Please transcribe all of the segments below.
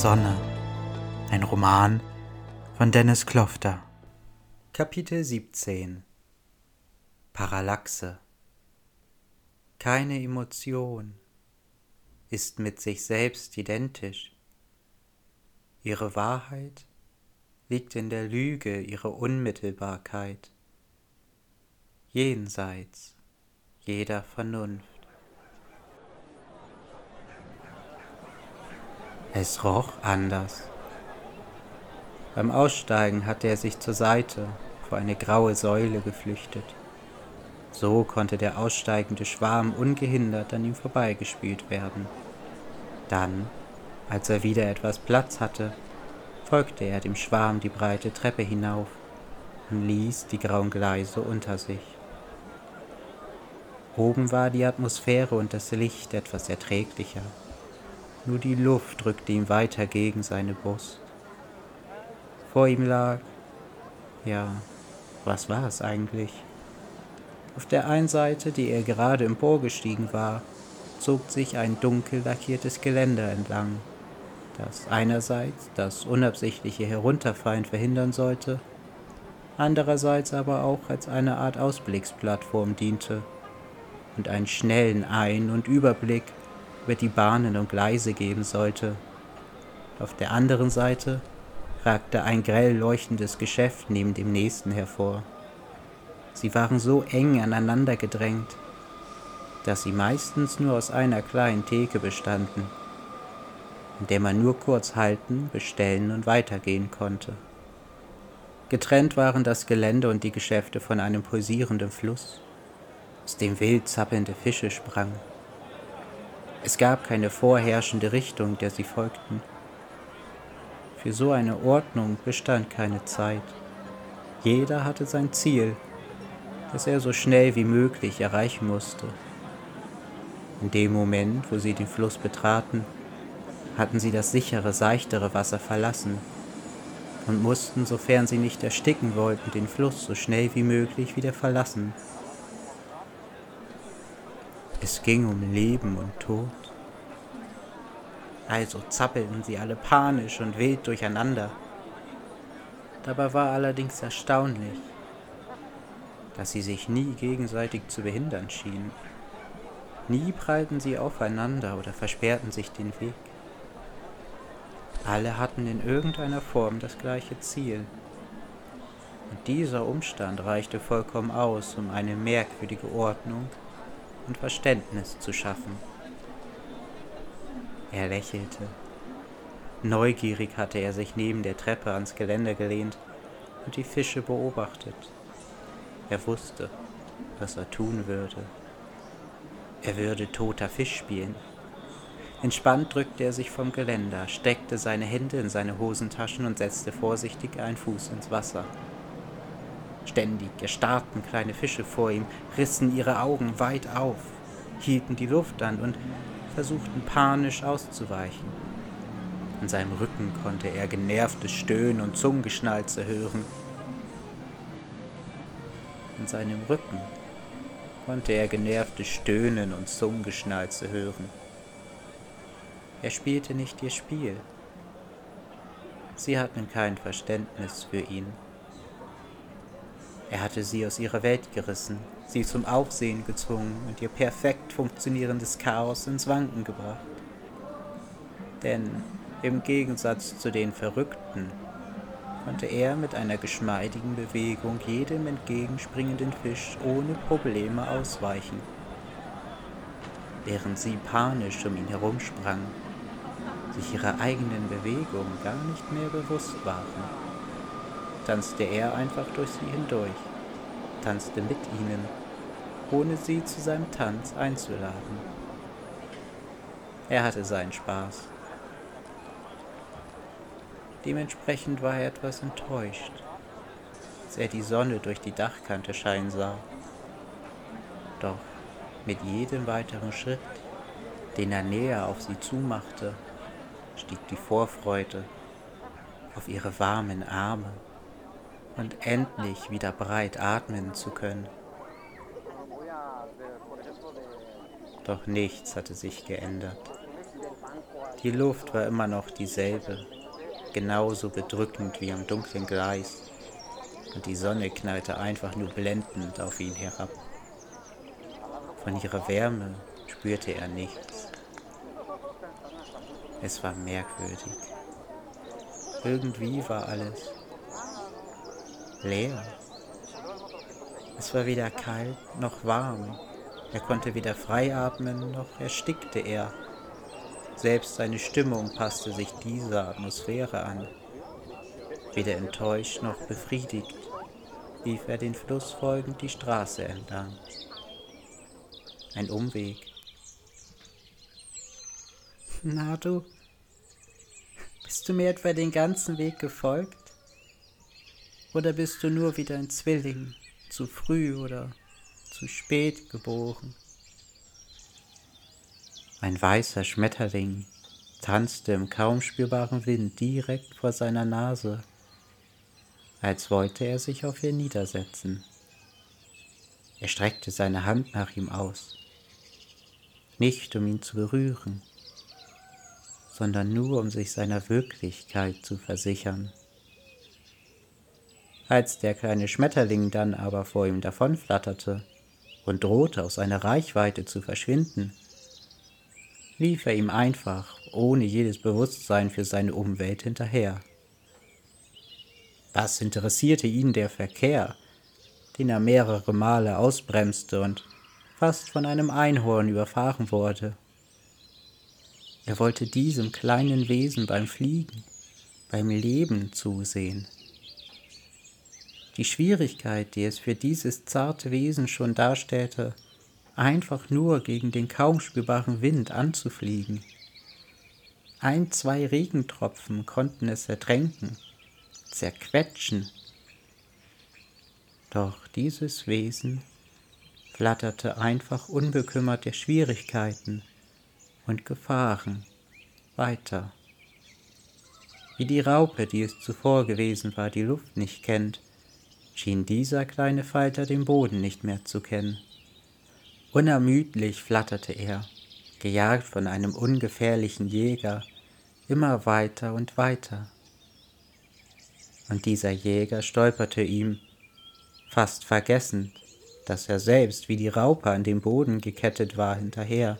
Sonne. Ein Roman von Dennis Klofter. Kapitel 17 Parallaxe Keine Emotion ist mit sich selbst identisch. Ihre Wahrheit liegt in der Lüge ihrer Unmittelbarkeit, jenseits jeder Vernunft. Es roch anders. Beim Aussteigen hatte er sich zur Seite vor eine graue Säule geflüchtet. So konnte der aussteigende Schwarm ungehindert an ihm vorbeigespült werden. Dann, als er wieder etwas Platz hatte, folgte er dem Schwarm die breite Treppe hinauf und ließ die grauen Gleise unter sich. Oben war die Atmosphäre und das Licht etwas erträglicher. Nur die Luft drückte ihm weiter gegen seine Brust. Vor ihm lag, ja, was war es eigentlich? Auf der einen Seite, die er gerade emporgestiegen war, zog sich ein dunkel lackiertes Geländer entlang, das einerseits das unabsichtliche Herunterfallen verhindern sollte, andererseits aber auch als eine Art Ausblicksplattform diente und einen schnellen Ein- und Überblick über die Bahnen und Gleise geben sollte. Auf der anderen Seite ragte ein grell leuchtendes Geschäft neben dem nächsten hervor. Sie waren so eng aneinander gedrängt, dass sie meistens nur aus einer kleinen Theke bestanden, in der man nur kurz halten, bestellen und weitergehen konnte. Getrennt waren das Gelände und die Geschäfte von einem pulsierenden Fluss aus dem wild zappelnde Fische sprangen. Es gab keine vorherrschende Richtung, der sie folgten. Für so eine Ordnung bestand keine Zeit. Jeder hatte sein Ziel, das er so schnell wie möglich erreichen musste. In dem Moment, wo sie den Fluss betraten, hatten sie das sichere, seichtere Wasser verlassen und mussten, sofern sie nicht ersticken wollten, den Fluss so schnell wie möglich wieder verlassen. Es ging um Leben und Tod. Also zappelten sie alle panisch und wild durcheinander. Dabei war allerdings erstaunlich, dass sie sich nie gegenseitig zu behindern schienen. Nie prallten sie aufeinander oder versperrten sich den Weg. Alle hatten in irgendeiner Form das gleiche Ziel. Und dieser Umstand reichte vollkommen aus, um eine merkwürdige Ordnung und Verständnis zu schaffen. Er lächelte. Neugierig hatte er sich neben der Treppe ans Geländer gelehnt und die Fische beobachtet. Er wusste, was er tun würde. Er würde toter Fisch spielen. Entspannt drückte er sich vom Geländer, steckte seine Hände in seine Hosentaschen und setzte vorsichtig einen Fuß ins Wasser. Ständig erstarrten kleine Fische vor ihm, rissen ihre Augen weit auf, hielten die Luft an und versuchten panisch auszuweichen. In seinem Rücken konnte er genervtes Stöhnen und Zungengeschnalze hören. In seinem Rücken konnte er genervtes Stöhnen und Zungengeschnalze hören. Er spielte nicht ihr Spiel. Sie hatten kein Verständnis für ihn. Er hatte sie aus ihrer Welt gerissen, sie zum Aufsehen gezwungen und ihr perfekt funktionierendes Chaos ins Wanken gebracht. Denn im Gegensatz zu den Verrückten konnte er mit einer geschmeidigen Bewegung jedem entgegenspringenden Fisch ohne Probleme ausweichen. Während sie panisch um ihn herumsprangen, sich ihrer eigenen Bewegung gar nicht mehr bewusst waren tanzte er einfach durch sie hindurch, tanzte mit ihnen, ohne sie zu seinem Tanz einzuladen. Er hatte seinen Spaß. Dementsprechend war er etwas enttäuscht, als er die Sonne durch die Dachkante scheinen sah. Doch mit jedem weiteren Schritt, den er näher auf sie zumachte, stieg die Vorfreude auf ihre warmen Arme und endlich wieder breit atmen zu können. Doch nichts hatte sich geändert. Die Luft war immer noch dieselbe, genauso bedrückend wie am dunklen Gleis, und die Sonne knallte einfach nur blendend auf ihn herab. Von ihrer Wärme spürte er nichts. Es war merkwürdig. Irgendwie war alles leer. Es war weder kalt noch warm. Er konnte weder frei atmen, noch erstickte er. Selbst seine Stimmung passte sich dieser Atmosphäre an. Weder enttäuscht noch befriedigt lief er den Fluss folgend die Straße entlang. Ein Umweg. Na du, bist du mir etwa den ganzen Weg gefolgt? Oder bist du nur wieder ein Zwilling, zu früh oder zu spät geboren? Ein weißer Schmetterling tanzte im kaum spürbaren Wind direkt vor seiner Nase, als wollte er sich auf ihr niedersetzen. Er streckte seine Hand nach ihm aus, nicht um ihn zu berühren, sondern nur um sich seiner Wirklichkeit zu versichern. Als der kleine Schmetterling dann aber vor ihm davonflatterte und drohte aus seiner Reichweite zu verschwinden, lief er ihm einfach, ohne jedes Bewusstsein für seine Umwelt hinterher. Was interessierte ihn der Verkehr, den er mehrere Male ausbremste und fast von einem Einhorn überfahren wurde? Er wollte diesem kleinen Wesen beim Fliegen, beim Leben zusehen. Die Schwierigkeit, die es für dieses zarte Wesen schon darstellte, einfach nur gegen den kaum spürbaren Wind anzufliegen. Ein, zwei Regentropfen konnten es ertränken, zerquetschen. Doch dieses Wesen flatterte einfach unbekümmert der Schwierigkeiten und Gefahren weiter. Wie die Raupe, die es zuvor gewesen war, die Luft nicht kennt, schien dieser kleine Falter den Boden nicht mehr zu kennen. Unermüdlich flatterte er, gejagt von einem ungefährlichen Jäger, immer weiter und weiter. Und dieser Jäger stolperte ihm, fast vergessend, dass er selbst wie die Raupe an den Boden gekettet war, hinterher,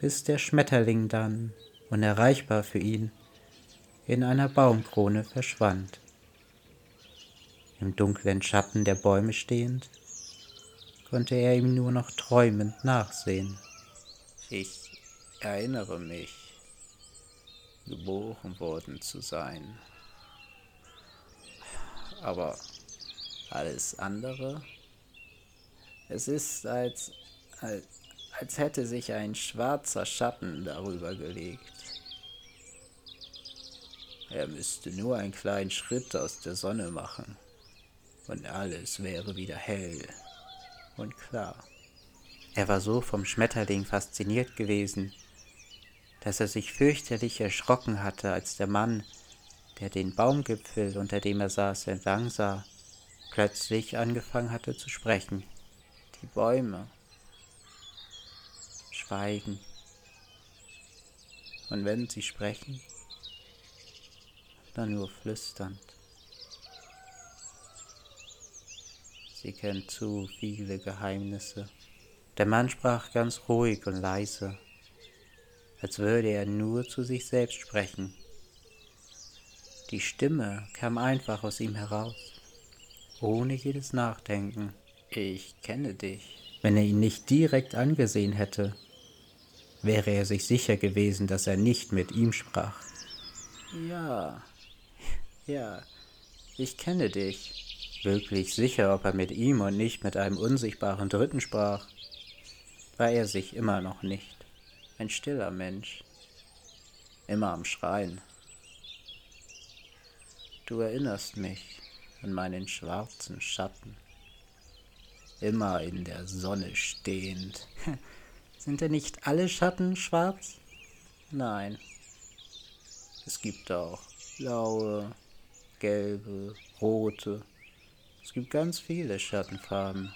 bis der Schmetterling dann, unerreichbar für ihn, in einer Baumkrone verschwand. Im dunklen Schatten der Bäume stehend, konnte er ihm nur noch träumend nachsehen. Ich erinnere mich, geboren worden zu sein. Aber alles andere, es ist, als, als, als hätte sich ein schwarzer Schatten darüber gelegt. Er müsste nur einen kleinen Schritt aus der Sonne machen und alles wäre wieder hell und klar. Er war so vom Schmetterling fasziniert gewesen, dass er sich fürchterlich erschrocken hatte, als der Mann, der den Baumgipfel, unter dem er saß, entlang sah, plötzlich angefangen hatte zu sprechen. Die Bäume schweigen. Und wenn sie sprechen, dann nur flüsternd. Sie kennt zu viele Geheimnisse. Der Mann sprach ganz ruhig und leise, als würde er nur zu sich selbst sprechen. Die Stimme kam einfach aus ihm heraus, ohne jedes Nachdenken. Ich kenne dich. Wenn er ihn nicht direkt angesehen hätte, wäre er sich sicher gewesen, dass er nicht mit ihm sprach. Ja, ja, ich kenne dich wirklich sicher, ob er mit ihm und nicht mit einem unsichtbaren Dritten sprach, war er sich immer noch nicht. Ein stiller Mensch, immer am Schreien. Du erinnerst mich an meinen schwarzen Schatten, immer in der Sonne stehend. Sind denn nicht alle Schatten schwarz? Nein. Es gibt auch blaue, gelbe, rote, es gibt ganz viele Schattenfarben.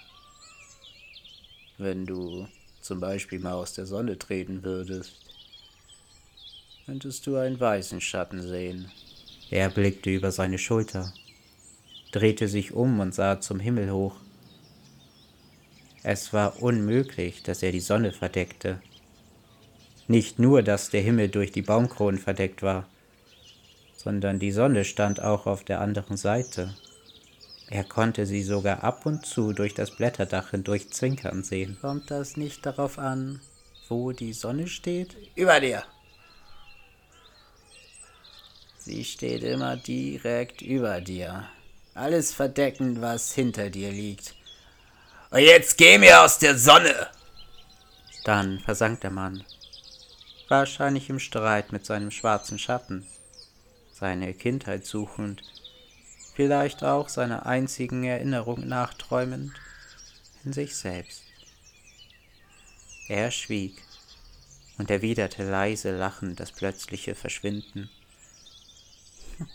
Wenn du zum Beispiel mal aus der Sonne treten würdest, könntest du einen weißen Schatten sehen. Er blickte über seine Schulter, drehte sich um und sah zum Himmel hoch. Es war unmöglich, dass er die Sonne verdeckte. Nicht nur, dass der Himmel durch die Baumkronen verdeckt war, sondern die Sonne stand auch auf der anderen Seite. Er konnte sie sogar ab und zu durch das Blätterdach hindurch zwinkern sehen. Kommt das nicht darauf an, wo die Sonne steht? Über dir. Sie steht immer direkt über dir. Alles verdeckend, was hinter dir liegt. Und jetzt geh mir aus der Sonne! Dann versank der Mann. Wahrscheinlich im Streit mit seinem schwarzen Schatten. Seine Kindheit suchend vielleicht auch seiner einzigen Erinnerung nachträumend, in sich selbst. Er schwieg und erwiderte leise lachend das plötzliche Verschwinden.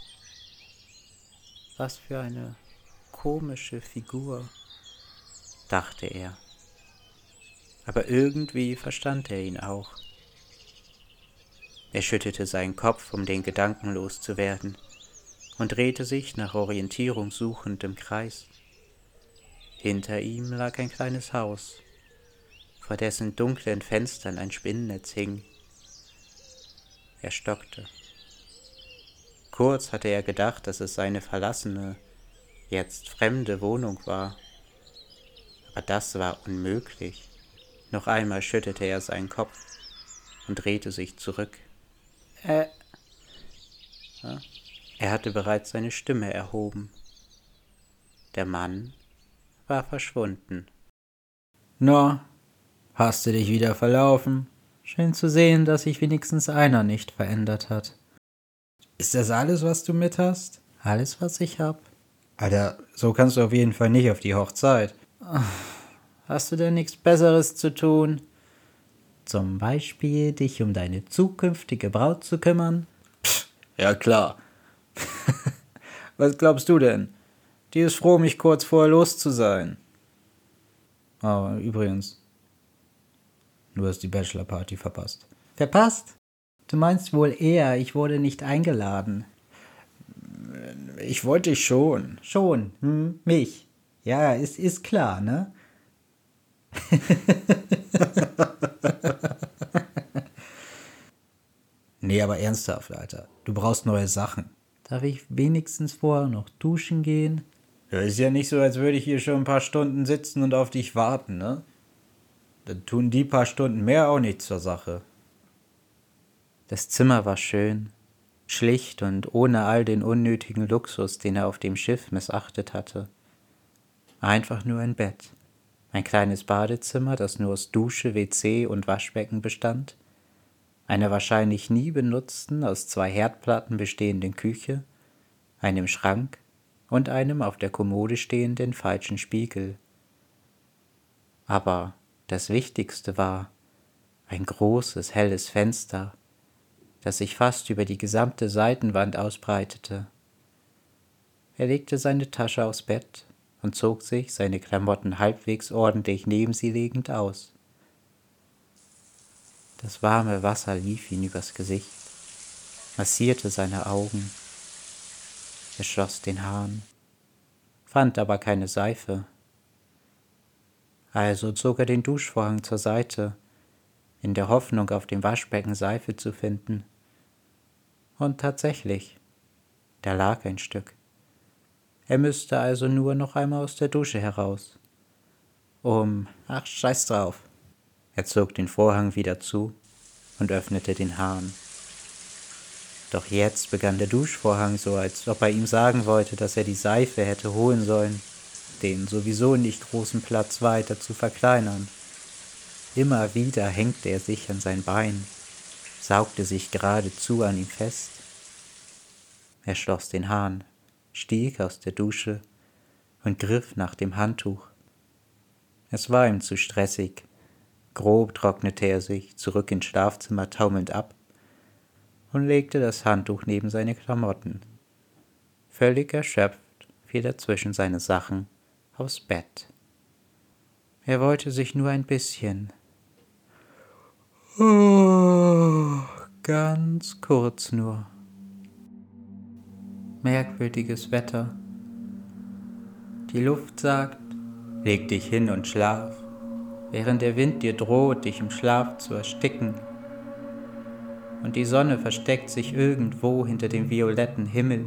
Was für eine komische Figur, dachte er. Aber irgendwie verstand er ihn auch. Er schüttelte seinen Kopf, um den Gedanken loszuwerden und drehte sich nach Orientierung suchend im Kreis. Hinter ihm lag ein kleines Haus, vor dessen dunklen Fenstern ein Spinnennetz hing. Er stockte. Kurz hatte er gedacht, dass es seine verlassene, jetzt fremde Wohnung war. Aber das war unmöglich. Noch einmal schüttelte er seinen Kopf und drehte sich zurück. Äh. Ja? Er hatte bereits seine Stimme erhoben. Der Mann war verschwunden. Na, hast du dich wieder verlaufen? Schön zu sehen, dass sich wenigstens einer nicht verändert hat. Ist das alles, was du mit hast? Alles, was ich hab. Alter, so kannst du auf jeden Fall nicht auf die Hochzeit. Hast du denn nichts Besseres zu tun? Zum Beispiel dich um deine zukünftige Braut zu kümmern? Pff, ja klar, Was glaubst du denn? Die ist froh, mich kurz vorher los zu sein. Aber übrigens, du hast die Bachelorparty verpasst. Verpasst? Du meinst wohl eher, ich wurde nicht eingeladen. Ich wollte dich schon. Schon, hm? Mich. Ja, ist, ist klar, ne? nee, aber ernsthaft, Alter. Du brauchst neue Sachen. Darf ich wenigstens vorher noch duschen gehen? Ja, ist ja nicht so, als würde ich hier schon ein paar Stunden sitzen und auf dich warten, ne? Dann tun die paar Stunden mehr auch nichts zur Sache. Das Zimmer war schön, schlicht und ohne all den unnötigen Luxus, den er auf dem Schiff missachtet hatte. Einfach nur ein Bett, ein kleines Badezimmer, das nur aus Dusche, WC und Waschbecken bestand, einer wahrscheinlich nie benutzten, aus zwei Herdplatten bestehenden Küche, einem Schrank und einem auf der Kommode stehenden falschen Spiegel. Aber das Wichtigste war ein großes, helles Fenster, das sich fast über die gesamte Seitenwand ausbreitete. Er legte seine Tasche aufs Bett und zog sich, seine Klamotten halbwegs ordentlich neben sie legend, aus. Das warme Wasser lief ihm übers Gesicht, massierte seine Augen. Er schloss den Hahn, fand aber keine Seife. Also zog er den Duschvorhang zur Seite, in der Hoffnung, auf dem Waschbecken Seife zu finden. Und tatsächlich, da lag ein Stück. Er müsste also nur noch einmal aus der Dusche heraus. Um, ach, scheiß drauf. Er zog den Vorhang wieder zu und öffnete den Hahn. Doch jetzt begann der Duschvorhang so, als ob er ihm sagen wollte, dass er die Seife hätte holen sollen, den sowieso nicht großen Platz weiter zu verkleinern. Immer wieder hängte er sich an sein Bein, saugte sich geradezu an ihm fest. Er schloss den Hahn, stieg aus der Dusche und griff nach dem Handtuch. Es war ihm zu stressig, Grob trocknete er sich zurück ins Schlafzimmer taumelnd ab und legte das Handtuch neben seine Klamotten. Völlig erschöpft fiel er zwischen seine Sachen aufs Bett. Er wollte sich nur ein bisschen Ganz kurz nur. Merkwürdiges Wetter. Die Luft sagt, leg dich hin und schlaf, während der Wind dir droht, dich im Schlaf zu ersticken. Und die Sonne versteckt sich irgendwo hinter dem violetten Himmel.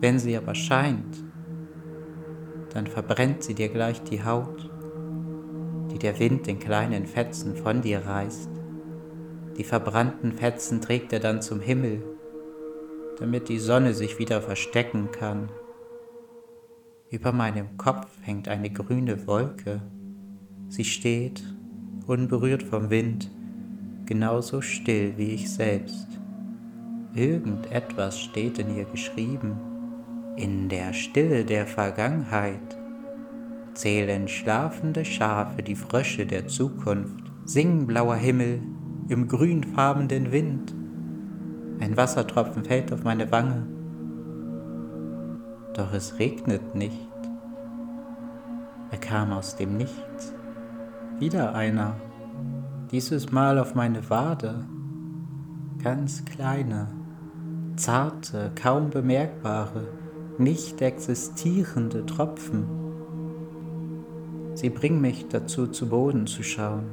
Wenn sie aber scheint, dann verbrennt sie dir gleich die Haut, die der Wind in kleinen Fetzen von dir reißt. Die verbrannten Fetzen trägt er dann zum Himmel, damit die Sonne sich wieder verstecken kann. Über meinem Kopf hängt eine grüne Wolke. Sie steht, unberührt vom Wind, genauso still wie ich selbst. Irgendetwas steht in ihr geschrieben. In der Stille der Vergangenheit zählen schlafende Schafe die Frösche der Zukunft, singen blauer Himmel im grünfarbenen Wind. Ein Wassertropfen fällt auf meine Wange, doch es regnet nicht. Er kam aus dem Nichts. Wieder einer, dieses Mal auf meine Wade, ganz kleine, zarte, kaum bemerkbare, nicht existierende Tropfen. Sie bringen mich dazu, zu Boden zu schauen,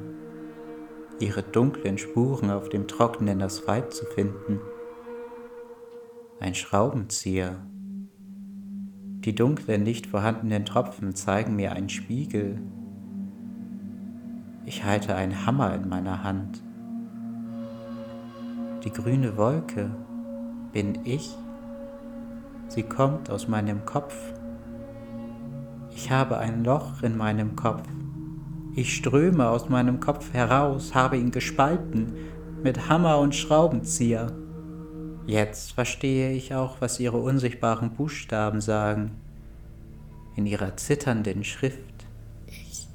ihre dunklen Spuren auf dem trockenen Asphalt zu finden. Ein Schraubenzieher. Die dunklen, nicht vorhandenen Tropfen zeigen mir einen Spiegel. Ich halte einen Hammer in meiner Hand. Die grüne Wolke bin ich. Sie kommt aus meinem Kopf. Ich habe ein Loch in meinem Kopf. Ich ströme aus meinem Kopf heraus, habe ihn gespalten mit Hammer und Schraubenzieher. Jetzt verstehe ich auch, was ihre unsichtbaren Buchstaben sagen. In ihrer zitternden Schrift. Ich,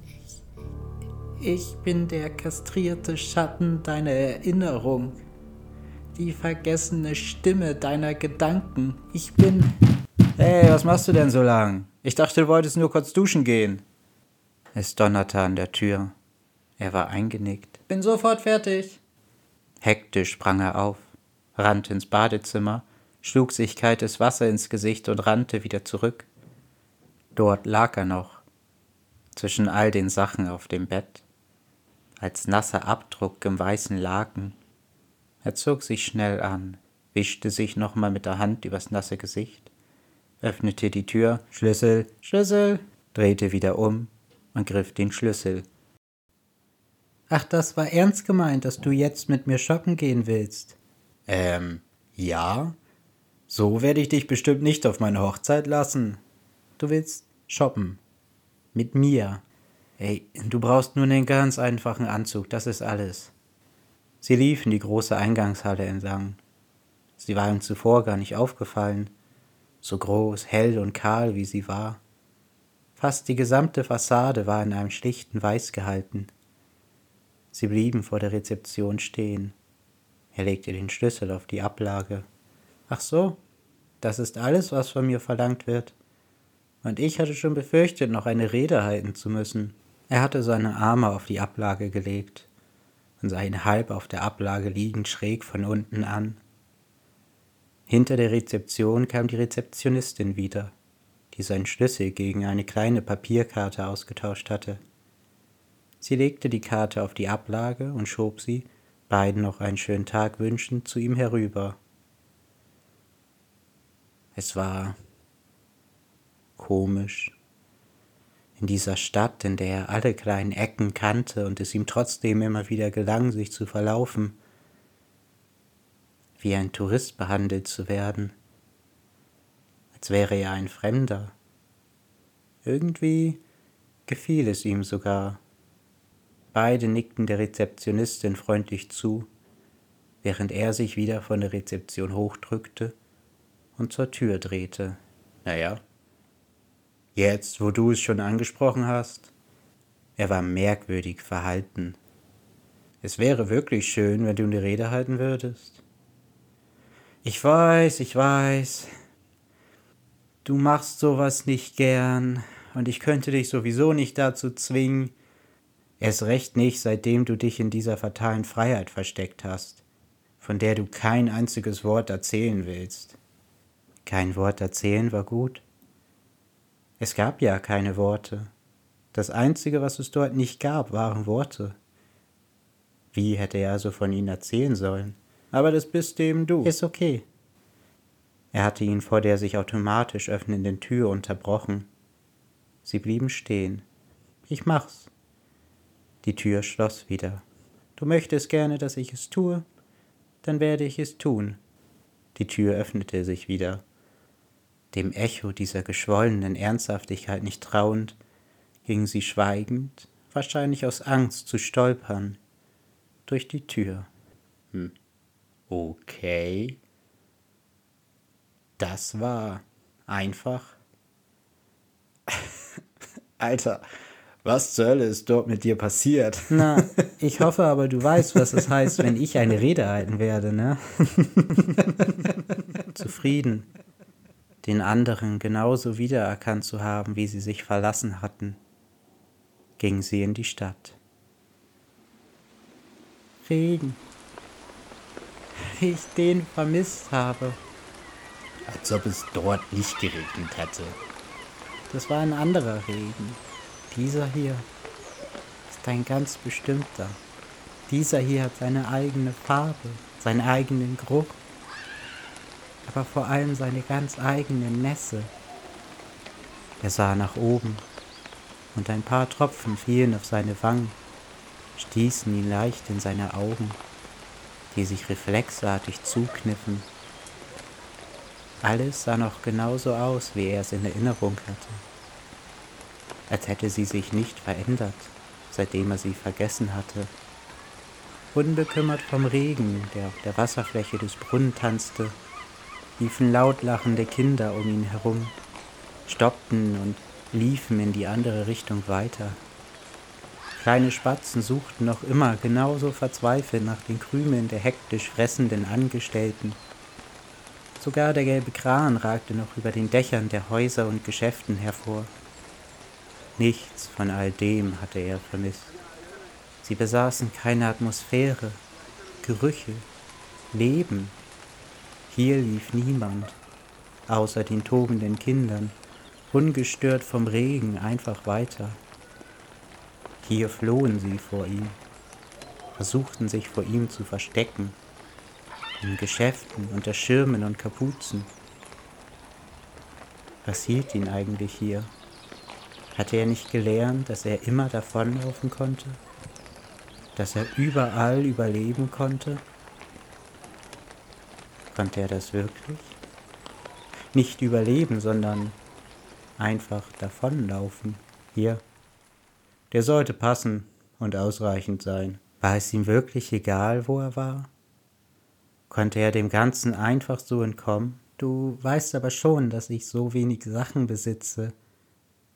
ich, ich bin der kastrierte Schatten deiner Erinnerung die vergessene Stimme deiner Gedanken. Ich bin. Hey, was machst du denn so lang? Ich dachte, du wolltest nur kurz duschen gehen. Es donnerte an der Tür. Er war eingenickt. Bin sofort fertig. Hektisch sprang er auf, rannte ins Badezimmer, schlug sich kaltes Wasser ins Gesicht und rannte wieder zurück. Dort lag er noch, zwischen all den Sachen auf dem Bett, als nasser Abdruck im weißen Laken. Er zog sich schnell an, wischte sich nochmal mit der Hand übers nasse Gesicht, öffnete die Tür, Schlüssel, Schlüssel, drehte wieder um und griff den Schlüssel. Ach, das war ernst gemeint, dass du jetzt mit mir shoppen gehen willst. Ähm, ja. So werde ich dich bestimmt nicht auf meine Hochzeit lassen. Du willst shoppen. Mit mir. Ey, du brauchst nur einen ganz einfachen Anzug, das ist alles. Sie liefen die große Eingangshalle entlang. Sie war ihm zuvor gar nicht aufgefallen, so groß, hell und kahl wie sie war. Fast die gesamte Fassade war in einem schlichten Weiß gehalten. Sie blieben vor der Rezeption stehen. Er legte den Schlüssel auf die Ablage. Ach so, das ist alles, was von mir verlangt wird. Und ich hatte schon befürchtet, noch eine Rede halten zu müssen. Er hatte seine Arme auf die Ablage gelegt und sah ihn halb auf der Ablage liegend schräg von unten an. Hinter der Rezeption kam die Rezeptionistin wieder, die seinen Schlüssel gegen eine kleine Papierkarte ausgetauscht hatte. Sie legte die Karte auf die Ablage und schob sie, beiden noch einen schönen Tag wünschend, zu ihm herüber. Es war komisch in dieser Stadt, in der er alle kleinen Ecken kannte und es ihm trotzdem immer wieder gelang, sich zu verlaufen, wie ein Tourist behandelt zu werden, als wäre er ein Fremder. Irgendwie gefiel es ihm sogar. Beide nickten der Rezeptionistin freundlich zu, während er sich wieder von der Rezeption hochdrückte und zur Tür drehte. Naja, Jetzt, wo du es schon angesprochen hast, er war merkwürdig verhalten. Es wäre wirklich schön, wenn du eine Rede halten würdest. Ich weiß, ich weiß. Du machst sowas nicht gern und ich könnte dich sowieso nicht dazu zwingen. Erst recht nicht, seitdem du dich in dieser fatalen Freiheit versteckt hast, von der du kein einziges Wort erzählen willst. Kein Wort erzählen war gut. Es gab ja keine Worte. Das Einzige, was es dort nicht gab, waren Worte. Wie hätte er also von ihnen erzählen sollen? Aber das bist eben du. Ist okay. Er hatte ihn vor der sich automatisch öffnenden Tür unterbrochen. Sie blieben stehen. Ich mach's. Die Tür schloss wieder. Du möchtest gerne, dass ich es tue? Dann werde ich es tun. Die Tür öffnete sich wieder. Dem Echo dieser geschwollenen Ernsthaftigkeit nicht trauend, ging sie schweigend, wahrscheinlich aus Angst zu stolpern, durch die Tür. Hm. Okay. Das war einfach. Alter, was zur Hölle ist dort mit dir passiert? Na, ich hoffe aber, du weißt, was es heißt, wenn ich eine Rede halten werde, ne? Zufrieden, den anderen genauso wiedererkannt zu haben, wie sie sich verlassen hatten, ging sie in die Stadt. Regen. Wie ich den vermisst habe. Als ob es dort nicht geregnet hätte. Das war ein anderer Regen. Dieser hier ist ein ganz bestimmter. Dieser hier hat seine eigene Farbe, seinen eigenen Geruch, aber vor allem seine ganz eigene Nässe. Er sah nach oben und ein paar Tropfen fielen auf seine Wangen, stießen ihn leicht in seine Augen, die sich reflexartig zukniffen alles sah noch genauso aus, wie er es in Erinnerung hatte. Als hätte sie sich nicht verändert, seitdem er sie vergessen hatte. Unbekümmert vom Regen, der auf der Wasserfläche des Brunnen tanzte, liefen laut lachende Kinder um ihn herum, stoppten und liefen in die andere Richtung weiter. Kleine Spatzen suchten noch immer genauso verzweifelt nach den Krümeln der hektisch fressenden Angestellten, Sogar der gelbe Kran ragte noch über den Dächern der Häuser und Geschäften hervor. Nichts von all dem hatte er vermisst. Sie besaßen keine Atmosphäre, Gerüche, Leben. Hier lief niemand, außer den tobenden Kindern, ungestört vom Regen einfach weiter. Hier flohen sie vor ihm, versuchten sich vor ihm zu verstecken in Geschäften unter Schirmen und Kapuzen. Was hielt ihn eigentlich hier? Hatte er nicht gelernt, dass er immer davonlaufen konnte? Dass er überall überleben konnte? Konnte er das wirklich? Nicht überleben, sondern einfach davonlaufen. Hier. Der sollte passen und ausreichend sein. War es ihm wirklich egal, wo er war? Konnte er dem Ganzen einfach so entkommen? Du weißt aber schon, dass ich so wenig Sachen besitze,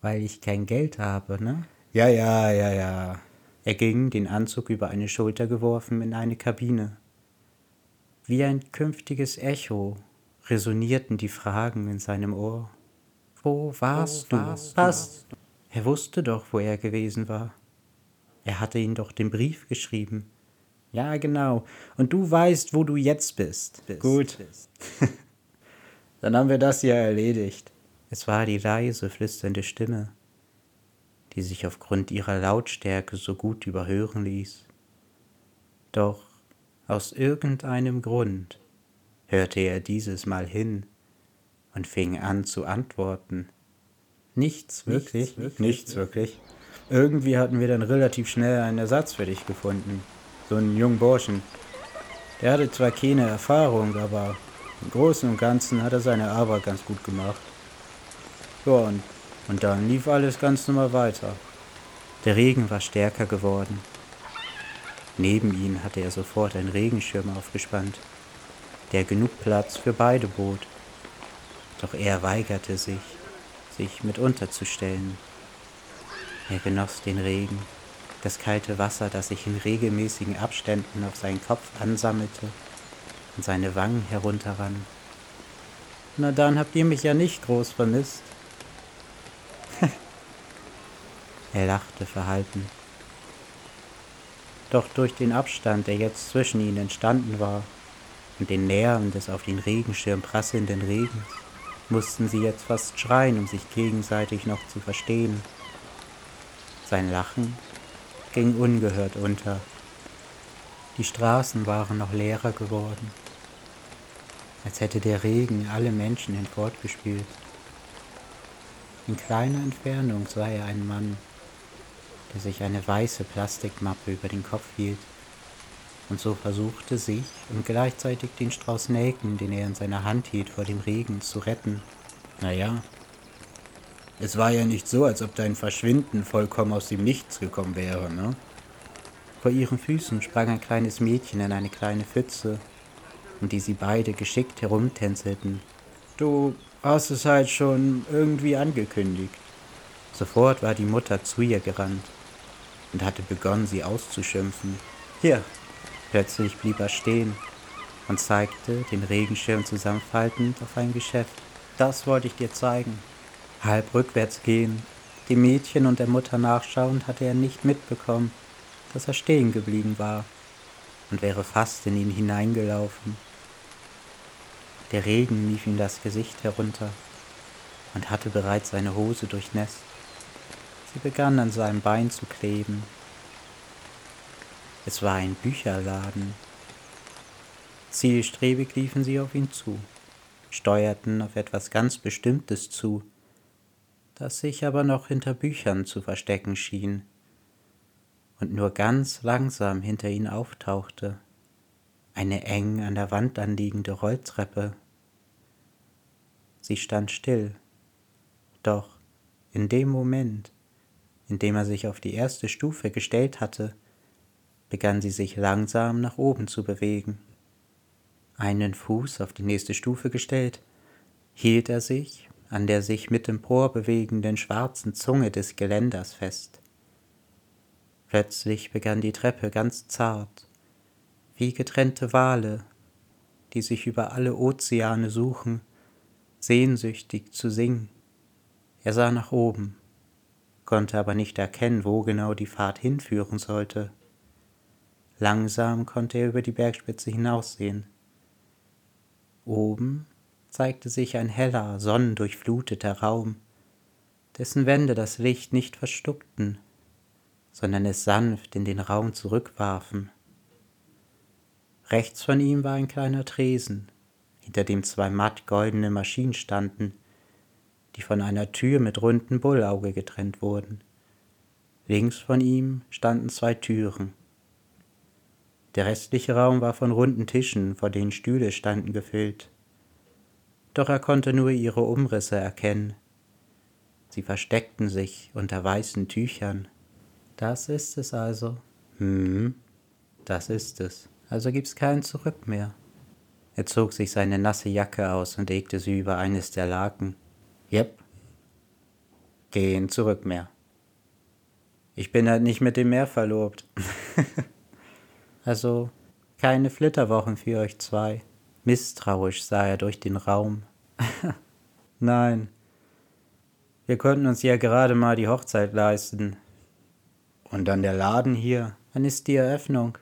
weil ich kein Geld habe, ne? Ja, ja, ja, ja. Er ging, den Anzug über eine Schulter geworfen, in eine Kabine. Wie ein künftiges Echo resonierten die Fragen in seinem Ohr. Wo warst wo du? Warst Was? Du? Er wusste doch, wo er gewesen war. Er hatte ihn doch den Brief geschrieben. Ja, genau. Und du weißt, wo du jetzt bist. bist Gut. Bist. Dann haben wir das ja erledigt. Es war die leise, flüsternde Stimme, die sich aufgrund ihrer Lautstärke so gut überhören ließ. Doch aus irgendeinem Grund hörte er dieses Mal hin und fing an zu antworten. Nichts wirklich, nichts wirklich. Nichts wirklich. Irgendwie hatten wir dann relativ schnell einen Ersatz für dich gefunden so einen jungen Burschen. Der hatte zwar keine Erfahrung, aber im Großen und Ganzen hat er seine Arbeit ganz gut gemacht. Ja, und, und dann lief alles ganz normal weiter. Der Regen war stärker geworden. Neben ihm hatte er sofort einen Regenschirm aufgespannt, der genug Platz für beide bot. Doch er weigerte sich, sich mit unterzustellen. Er genoss den Regen das kalte Wasser, das sich in regelmäßigen Abständen auf seinen Kopf ansammelte und seine Wangen herunterrann. Na dann habt ihr mich ja nicht groß vermisst. Er lachte verhalten. Doch durch den Abstand, der jetzt zwischen ihnen entstanden war, und den Nerven des auf den Regenschirm prasselnden Regens, mussten sie jetzt fast schreien, um sich gegenseitig noch zu verstehen. Sein Lachen ging ungehört unter. Die Straßen waren noch leerer geworden, als hätte der Regen alle Menschen hinfortgespült. In kleiner Entfernung sah er einen Mann, der sich eine weiße Plastikmappe über den Kopf hielt und so versuchte sich und gleichzeitig den Strauß Nelken, den er in seiner Hand hielt, vor dem Regen zu retten. Naja, es war ja nicht so, als ob dein Verschwinden vollkommen aus dem Nichts gekommen wäre, ne? Vor ihren Füßen sprang ein kleines Mädchen in eine kleine Pfütze, um die sie beide geschickt herumtänzelten. Du hast es halt schon irgendwie angekündigt. Sofort war die Mutter zu ihr gerannt und hatte begonnen, sie auszuschimpfen. Hier, Plötzlich blieb er stehen und zeigte, den Regenschirm zusammenfaltend, auf ein Geschäft. Das wollte ich dir zeigen. Halb rückwärts gehen, dem Mädchen und der Mutter nachschauend, hatte er nicht mitbekommen, dass er stehen geblieben war und wäre fast in ihn hineingelaufen. Der Regen lief ihm das Gesicht herunter und hatte bereits seine Hose durchnässt. Sie begann an seinem Bein zu kleben es war ein Bücherladen. Zielstrebig liefen sie auf ihn zu, steuerten auf etwas ganz Bestimmtes zu, das sich aber noch hinter Büchern zu verstecken schien und nur ganz langsam hinter ihnen auftauchte, eine eng an der Wand anliegende Rolltreppe. Sie stand still, doch in dem Moment, in dem er sich auf die erste Stufe gestellt hatte, begann sie sich langsam nach oben zu bewegen. Einen Fuß auf die nächste Stufe gestellt, hielt er sich an der sich mit empor bewegenden schwarzen Zunge des Geländers fest. Plötzlich begann die Treppe ganz zart, wie getrennte Wale, die sich über alle Ozeane suchen, sehnsüchtig zu singen. Er sah nach oben, konnte aber nicht erkennen, wo genau die Fahrt hinführen sollte. Langsam konnte er über die Bergspitze hinaussehen. Oben zeigte sich ein heller, sonnendurchfluteter Raum, dessen Wände das Licht nicht verstuckten, sondern es sanft in den Raum zurückwarfen. Rechts von ihm war ein kleiner Tresen, hinter dem zwei matt goldene Maschinen standen, die von einer Tür mit runden Bullauge getrennt wurden. Links von ihm standen zwei Türen, der restliche Raum war von runden Tischen, vor denen Stühle standen, gefüllt. Doch er konnte nur ihre Umrisse erkennen. Sie versteckten sich unter weißen Tüchern. Das ist es also. Hm, das ist es. Also gibt's kein Zurück mehr. Er zog sich seine nasse Jacke aus und legte sie über eines der Laken. Jep. Gehen zurück mehr. Ich bin halt nicht mit dem Meer verlobt. Also keine Flitterwochen für euch zwei. Misstrauisch sah er durch den Raum. Nein, wir konnten uns ja gerade mal die Hochzeit leisten. Und dann der Laden hier. Wann ist die Eröffnung?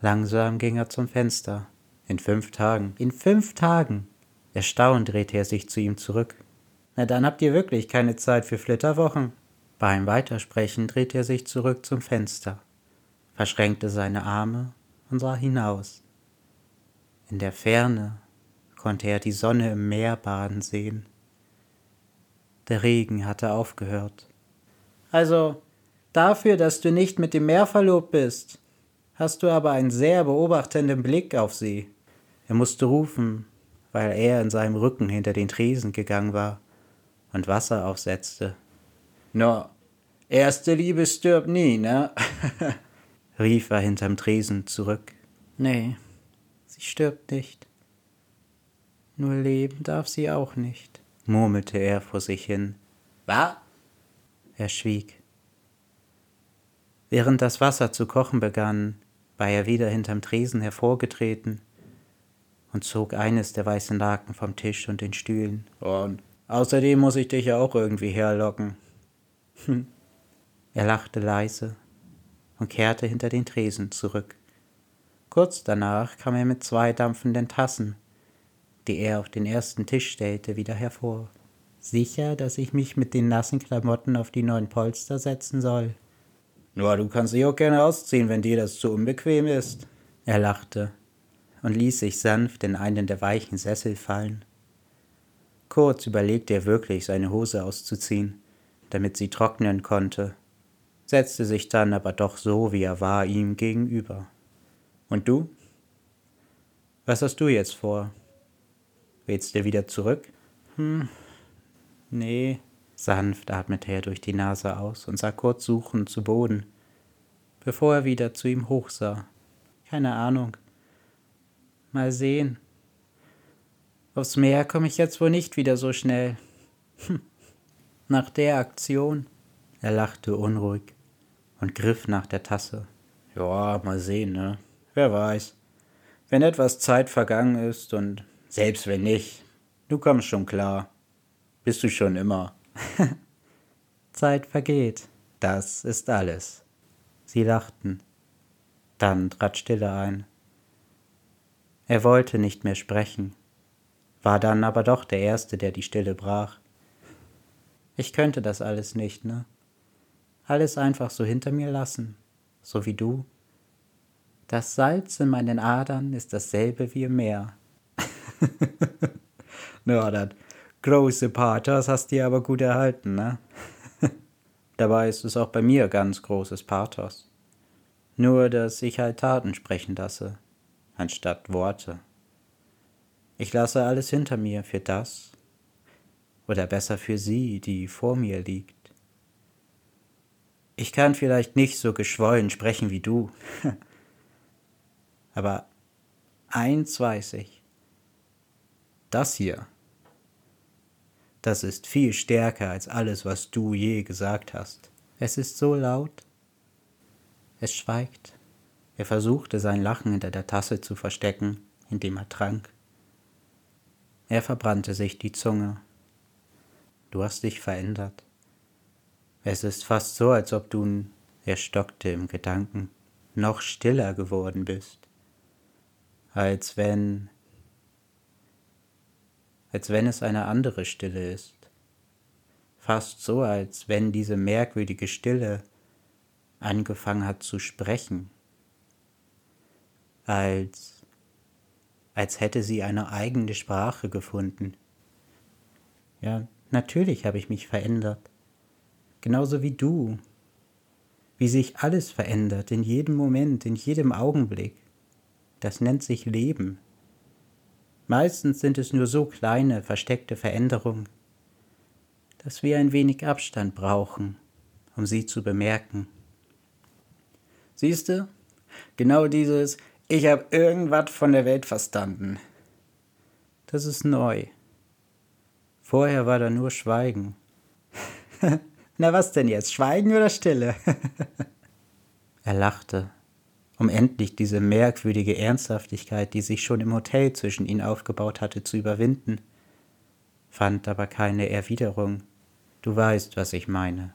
Langsam ging er zum Fenster. In fünf Tagen. In fünf Tagen. Erstaunt drehte er sich zu ihm zurück. Na dann habt ihr wirklich keine Zeit für Flitterwochen. Beim Weitersprechen drehte er sich zurück zum Fenster, verschränkte seine Arme und sah hinaus. In der Ferne konnte er die Sonne im Meer baden sehen. Der Regen hatte aufgehört. Also, dafür, dass du nicht mit dem Meer verlobt bist, hast du aber einen sehr beobachtenden Blick auf sie. Er musste rufen, weil er in seinem Rücken hinter den Tresen gegangen war und Wasser aufsetzte. No, erste Liebe stirbt nie, ne? rief er hinterm Tresen zurück. Nee, sie stirbt nicht. Nur leben darf sie auch nicht, murmelte er vor sich hin. Was? Er schwieg. Während das Wasser zu kochen begann, war er wieder hinterm Tresen hervorgetreten und zog eines der weißen Laken vom Tisch und den Stühlen. Und außerdem muss ich dich ja auch irgendwie herlocken. Hm. Er lachte leise und kehrte hinter den Tresen zurück. Kurz danach kam er mit zwei dampfenden Tassen, die er auf den ersten Tisch stellte, wieder hervor. Sicher, dass ich mich mit den nassen Klamotten auf die neuen Polster setzen soll? Ja, du kannst dich auch gerne ausziehen, wenn dir das zu unbequem ist. Er lachte und ließ sich sanft in einen der weichen Sessel fallen. Kurz überlegte er wirklich, seine Hose auszuziehen, damit sie trocknen konnte, setzte sich dann aber doch so, wie er war, ihm gegenüber. Und du? Was hast du jetzt vor? Willst du wieder zurück? Hm, nee. Sanft atmete er durch die Nase aus und sah kurz suchend zu Boden, bevor er wieder zu ihm hochsah. Keine Ahnung. Mal sehen. Aufs Meer komme ich jetzt wohl nicht wieder so schnell. Hm. Nach der Aktion. Er lachte unruhig und griff nach der Tasse. Ja, mal sehen, ne? Wer weiß. Wenn etwas Zeit vergangen ist und selbst wenn nicht, du kommst schon klar. Bist du schon immer. Zeit vergeht. Das ist alles. Sie lachten. Dann trat Stille ein. Er wollte nicht mehr sprechen war dann aber doch der Erste, der die Stille brach. Ich könnte das alles nicht, ne? Alles einfach so hinter mir lassen, so wie du. Das Salz in meinen Adern ist dasselbe wie im Meer. Na, das große Pathos hast du aber gut erhalten, ne? Dabei ist es auch bei mir ganz großes Pathos. Nur, dass ich halt Taten sprechen lasse, anstatt Worte. Ich lasse alles hinter mir für das, oder besser für sie, die vor mir liegt. Ich kann vielleicht nicht so geschwollen sprechen wie du, aber eins weiß ich. Das hier, das ist viel stärker als alles, was du je gesagt hast. Es ist so laut. Es schweigt. Er versuchte sein Lachen hinter der Tasse zu verstecken, indem er trank. Er verbrannte sich die Zunge. Du hast dich verändert. Es ist fast so, als ob du, er stockte im Gedanken, noch stiller geworden bist. Als wenn, als wenn es eine andere Stille ist. Fast so, als wenn diese merkwürdige Stille angefangen hat zu sprechen. Als als hätte sie eine eigene Sprache gefunden. Ja, natürlich habe ich mich verändert. Genauso wie du. Wie sich alles verändert, in jedem Moment, in jedem Augenblick. Das nennt sich Leben. Meistens sind es nur so kleine, versteckte Veränderungen, dass wir ein wenig Abstand brauchen, um sie zu bemerken. Siehst du, genau dieses ich habe irgendwas von der Welt verstanden. Das ist neu. Vorher war da nur Schweigen. Na was denn jetzt? Schweigen oder Stille? er lachte, um endlich diese merkwürdige Ernsthaftigkeit, die sich schon im Hotel zwischen ihnen aufgebaut hatte, zu überwinden, fand aber keine Erwiderung. Du weißt, was ich meine.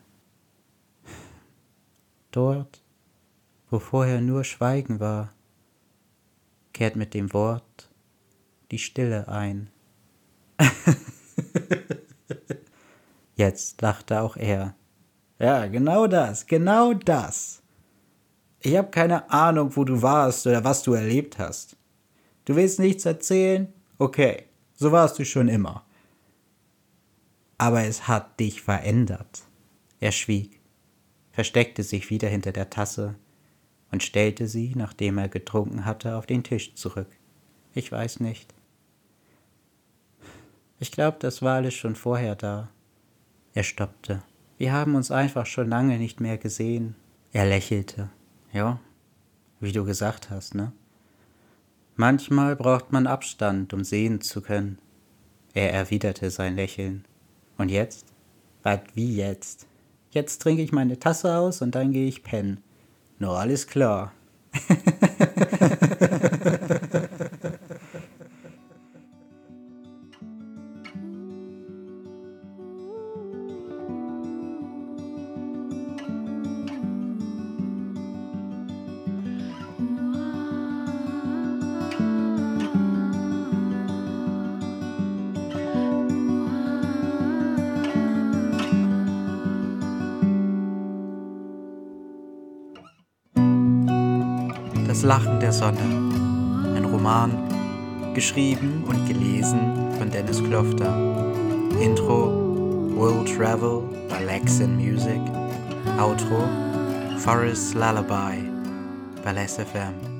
Dort, wo vorher nur Schweigen war, kehrt mit dem Wort die Stille ein. Jetzt lachte auch er. Ja, genau das, genau das. Ich habe keine Ahnung, wo du warst oder was du erlebt hast. Du willst nichts erzählen? Okay, so warst du schon immer. Aber es hat dich verändert. Er schwieg, versteckte sich wieder hinter der Tasse und stellte sie, nachdem er getrunken hatte, auf den Tisch zurück. Ich weiß nicht. Ich glaube, das war alles schon vorher da. Er stoppte. Wir haben uns einfach schon lange nicht mehr gesehen. Er lächelte. Ja, wie du gesagt hast, ne? Manchmal braucht man Abstand, um sehen zu können. Er erwiderte sein Lächeln. Und jetzt? Was wie jetzt? Jetzt trinke ich meine Tasse aus und dann gehe ich pennen. No, alles klar. Sonne. Ein Roman, geschrieben und gelesen von Dennis Klofter. Intro World Travel bei Lexin Music. Outro Forest Lullaby bei Les FM.